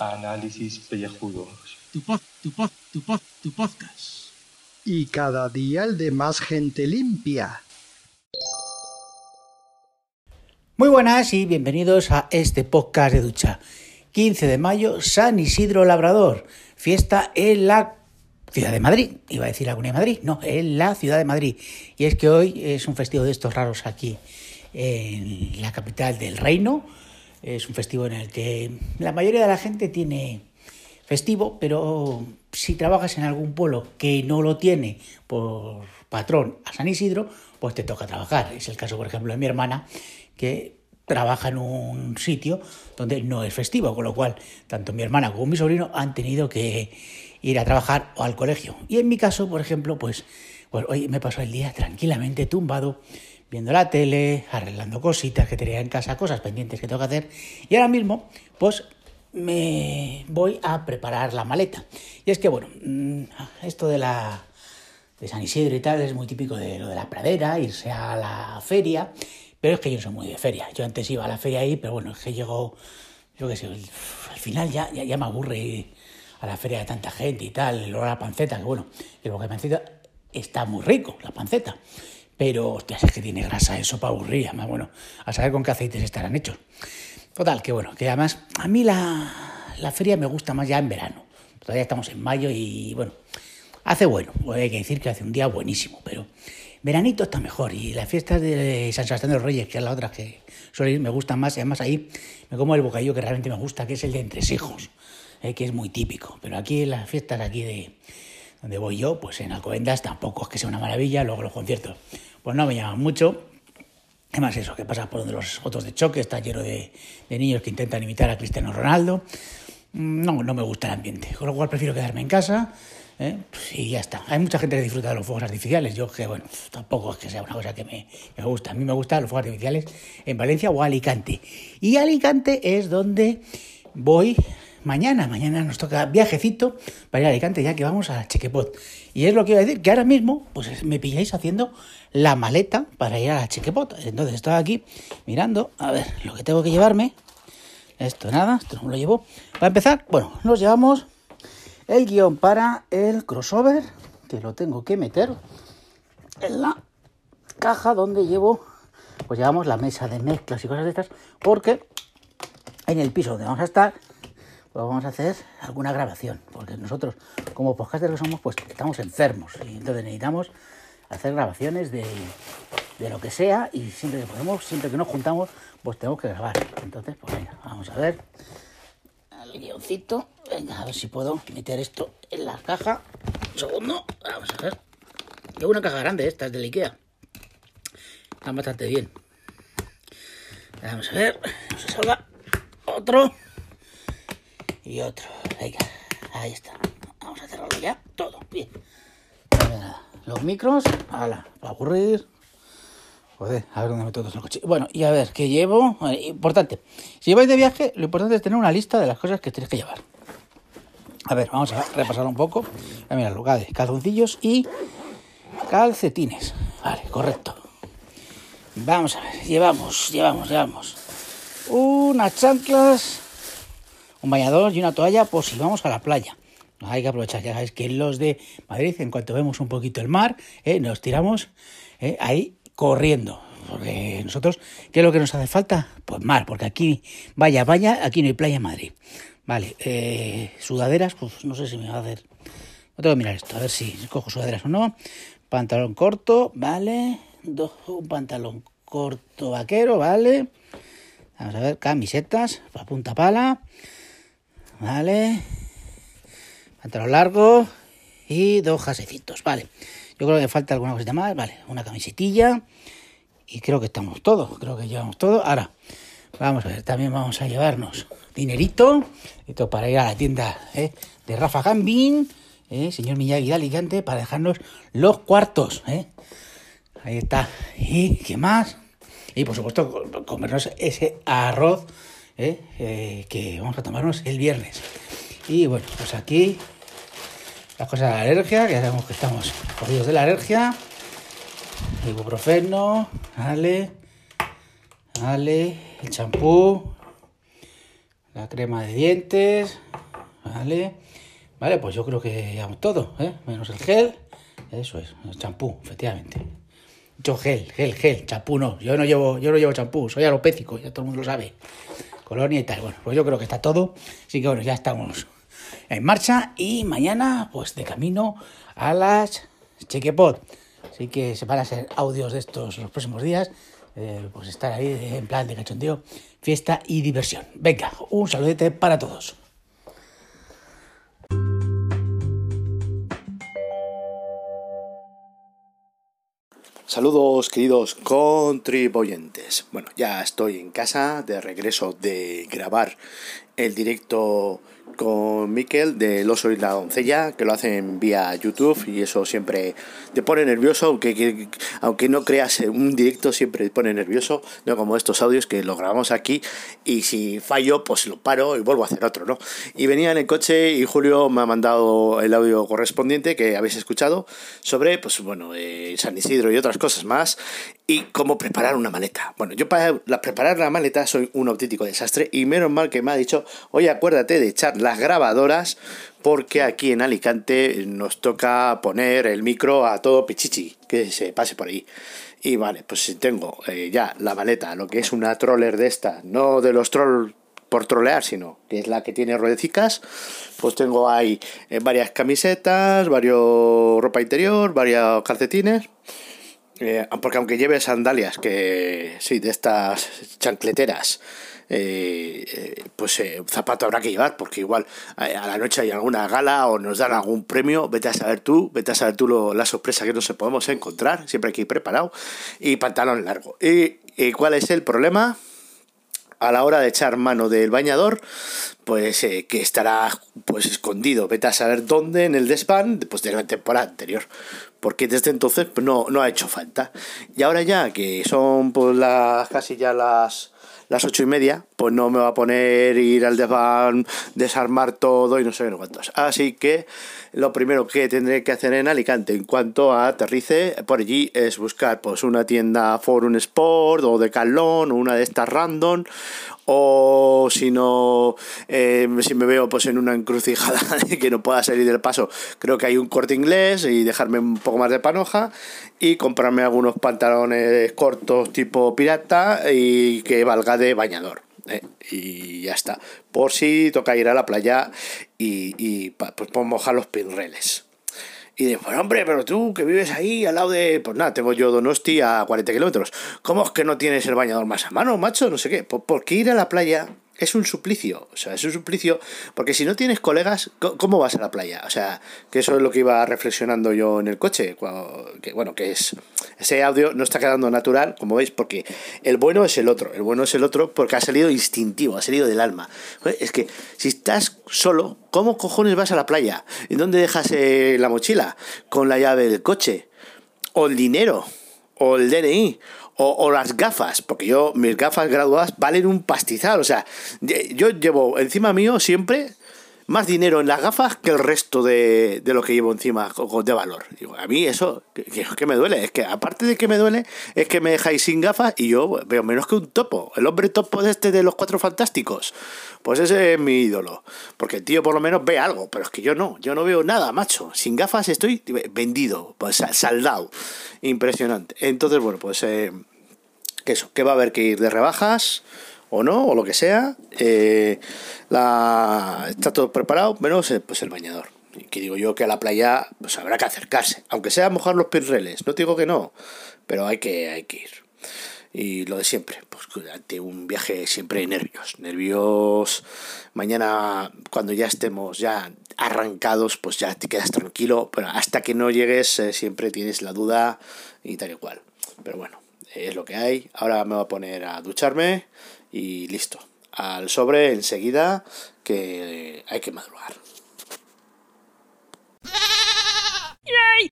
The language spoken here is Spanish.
Análisis pellejudos. Tu pod, tu pod, tu pod, tu podcast. Y cada día el de más gente limpia. Muy buenas y bienvenidos a este podcast de ducha. 15 de mayo, San Isidro Labrador, fiesta en la ciudad de Madrid. Iba a decir Comunidad de Madrid, no, en la ciudad de Madrid. Y es que hoy es un festivo de estos raros aquí en la capital del reino. Es un festivo en el que la mayoría de la gente tiene festivo, pero si trabajas en algún pueblo que no lo tiene por patrón a San Isidro, pues te toca trabajar. Es el caso, por ejemplo, de mi hermana, que trabaja en un sitio donde no es festivo, con lo cual tanto mi hermana como mi sobrino han tenido que ir a trabajar o al colegio. Y en mi caso, por ejemplo, pues, pues hoy me pasó el día tranquilamente tumbado, viendo la tele, arreglando cositas que tenía en casa, cosas pendientes que tengo que hacer. Y ahora mismo, pues me voy a preparar la maleta. Y es que, bueno, mm, esto de la de San Isidro y tal es muy típico de lo de la pradera, irse a la feria, pero es que yo no soy muy de feria. Yo antes iba a la feria ahí, pero bueno, es que llegó, yo qué sé, al final ya, ya, ya me aburre a la feria de tanta gente y tal, el olor a la panceta, que bueno, el bocadillo de panceta está muy rico, la panceta. Pero, hostia, es que tiene grasa eso para aburrir. Además, bueno, a saber con qué aceites estarán hechos. Total, que bueno, que además a mí la, la feria me gusta más ya en verano. Todavía estamos en mayo y bueno, hace bueno. Hay que decir que hace un día buenísimo, pero veranito está mejor. Y las fiestas de San Sebastián de los Reyes, que es la otra que suele ir, me gustan más. Y además ahí me como el bocadillo que realmente me gusta, que es el de entresijos, eh, que es muy típico. Pero aquí en las fiestas aquí de donde voy yo, pues en Alcobendas tampoco es que sea una maravilla. Luego los conciertos, pues no me llaman mucho. Además eso, que pasa por donde los fotos de choque, está lleno de, de niños que intentan imitar a Cristiano Ronaldo. No, no me gusta el ambiente, con lo cual prefiero quedarme en casa ¿eh? y ya está. Hay mucha gente que disfruta de los fuegos artificiales, yo que bueno, tampoco es que sea una cosa que me, me gusta. A mí me gustan los fuegos artificiales en Valencia o Alicante. Y Alicante es donde voy mañana. Mañana nos toca viajecito para ir a Alicante ya que vamos a Chequepot. Y es lo que iba a decir, que ahora mismo pues me pilláis haciendo la maleta para ir a la Chequepot. Entonces estaba aquí mirando, a ver, lo que tengo que llevarme. Esto nada, esto no lo llevo. Para empezar, bueno, nos llevamos el guion para el crossover, que lo tengo que meter en la caja donde llevo, pues llevamos la mesa de mezclas y cosas de estas, porque en el piso donde vamos a estar, pues vamos a hacer alguna grabación, porque nosotros como podcasters que somos, pues estamos enfermos y entonces necesitamos hacer grabaciones de, de lo que sea y siempre que podemos, siempre que nos juntamos, pues tenemos que grabar. Entonces, pues venga, vamos a ver el guioncito. Venga, a ver si puedo meter esto en la caja. Un segundo, vamos a ver. Llevo una caja grande, esta es de Ikea. Están bastante bien. Vamos a ver, se salga otro y otro. Venga, ahí está. Vamos a cerrarlo ya, todo, bien. Los micros, para aburrir. Joder, a ver dónde meto todos el coche. Bueno, y a ver, ¿qué llevo? Importante. Si lleváis de viaje, lo importante es tener una lista de las cosas que tenéis que llevar. A ver, vamos a repasar un poco. Mira, lugar calzoncillos y calcetines. Vale, correcto. Vamos a ver, llevamos, llevamos, llevamos unas chanclas, un bañador y una toalla por si vamos a la playa. Hay que aprovechar, ya sabéis que los de Madrid, en cuanto vemos un poquito el mar, eh, nos tiramos eh, ahí corriendo. Porque nosotros, ¿qué es lo que nos hace falta? Pues mar, porque aquí, vaya, vaya, aquí no hay playa en Madrid. Vale, eh, sudaderas, pues no sé si me va a hacer. No tengo que mirar esto, a ver si cojo sudaderas o no. Pantalón corto, vale. un pantalón corto vaquero, vale. Vamos a ver, camisetas, punta pala. Vale. Pantalón largo y dos jasecitos, vale. Yo creo que falta alguna cosita más, vale. Una camisetilla y creo que estamos todos, creo que llevamos todo. Ahora, vamos a ver, también vamos a llevarnos dinerito, esto para ir a la tienda ¿eh? de Rafa Gambin, ¿eh? señor Miyagi de Alicante, para dejarnos los cuartos. ¿eh? Ahí está. ¿Y qué más? Y por supuesto, comernos ese arroz ¿eh? Eh, que vamos a tomarnos el viernes. Y bueno, pues aquí las cosas de la alergia, que ya sabemos que estamos jodidos de la alergia. ibuprofeno, vale, vale, el champú, la crema de dientes, vale, vale, pues yo creo que ya todo, ¿eh? menos el gel, eso es, el champú, efectivamente. Yo gel, gel, gel, champú no, yo no llevo, yo no llevo champú, soy alopécico, ya todo el mundo lo sabe, colonia y tal, bueno, pues yo creo que está todo, así que bueno, ya estamos en marcha y mañana pues de camino a las Chequepod. Así que se van a hacer audios de estos los próximos días. Eh, pues estar ahí en plan de cachondeo, fiesta y diversión. Venga, un saludete para todos. Saludos queridos contribuyentes. Bueno, ya estoy en casa de regreso de grabar el directo con Miquel de Oso y la Doncella, que lo hacen vía YouTube y eso siempre te pone nervioso, aunque, aunque no creas un directo siempre te pone nervioso, no como estos audios que lo grabamos aquí y si fallo pues lo paro y vuelvo a hacer otro, ¿no? Y venía en el coche y Julio me ha mandado el audio correspondiente que habéis escuchado sobre, pues bueno, eh, San Isidro y otras cosas más y cómo preparar una maleta. Bueno, yo para preparar la maleta soy un auténtico desastre y menos mal que me ha dicho, oye, acuérdate de echar las grabadoras porque aquí en Alicante nos toca poner el micro a todo pichichi, que se pase por ahí. Y vale, pues si tengo eh, ya la maleta, lo que es una troller de esta, no de los trolls por trolear, sino que es la que tiene ruedecicas, pues tengo ahí eh, varias camisetas, varios ropa interior, varios calcetines, eh, porque aunque lleve sandalias, que sí, de estas chancleteras, eh, eh, pues zapato habrá que llevar, porque igual a, la noche hay alguna gala o nos dan algún premio, vete a saber tú, vete a saber tú la sorpresa que no se podemos encontrar, siempre hay que ir preparado, y pantalón largo. ¿Y, cuál es el problema? a la hora de echar mano del bañador, pues eh, que estará pues escondido, vete a saber dónde en el desván pues, de la temporada anterior, porque desde entonces pues, no, no ha hecho falta. Y ahora ya que son pues las casi ya las las ocho y media, pues no me va a poner ir al desván, desarmar todo y no sé cuántos. Así que lo primero que tendré que hacer en Alicante en cuanto a aterrice por allí es buscar pues una tienda Forum Sport o de Calón o una de estas random o si no, eh, si me veo pues en una encrucijada que no pueda salir del paso, creo que hay un corte inglés y dejarme un poco más de panoja y comprarme algunos pantalones cortos tipo pirata y que valga de bañador. Eh, y ya está. Por si toca ir a la playa y, y pues, pues mojar los pinreles. Y de, pues hombre, pero tú que vives ahí al lado de. Pues nada, tengo yo Donosti a 40 kilómetros. ¿Cómo es que no tienes el bañador más a mano, macho? No sé qué. Pues porque ir a la playa es un suplicio, o sea, es un suplicio, porque si no tienes colegas, ¿cómo vas a la playa? O sea, que eso es lo que iba reflexionando yo en el coche, que bueno, que es, ese audio no está quedando natural, como veis, porque el bueno es el otro, el bueno es el otro porque ha salido instintivo, ha salido del alma. Es que si estás solo, ¿cómo cojones vas a la playa? ¿En dónde dejas eh, la mochila? ¿Con la llave del coche? ¿O el dinero? ¿O el DNI? O, las gafas, porque yo, mis gafas graduadas valen un pastizal. O sea, yo llevo encima mío siempre más dinero en las gafas que el resto de, lo que llevo encima de valor. Digo, a mí eso, que, me duele. Es que aparte de que me duele, es que me dejáis sin gafas y yo veo menos que un topo. El hombre topo de este de los cuatro fantásticos. Pues ese es mi ídolo. Porque el tío por lo menos ve algo, pero es que yo no. Yo no veo nada, macho. Sin gafas estoy vendido, pues saldado. Impresionante. Entonces, bueno, pues eh, que eso, que va a haber que ir de rebajas o no, o lo que sea. Eh, está todo preparado, menos eh, pues el bañador. Y que digo yo que a la playa pues habrá que acercarse, aunque sea mojar los pirreles, no digo que no, pero hay que, hay que ir. Y lo de siempre, pues durante un viaje siempre hay nervios. Nervios, mañana cuando ya estemos ya arrancados, pues ya te quedas tranquilo, pero hasta que no llegues siempre tienes la duda y tal y cual. Pero bueno, es lo que hay. Ahora me voy a poner a ducharme y listo. Al sobre enseguida que hay que madrugar. ¡Yay!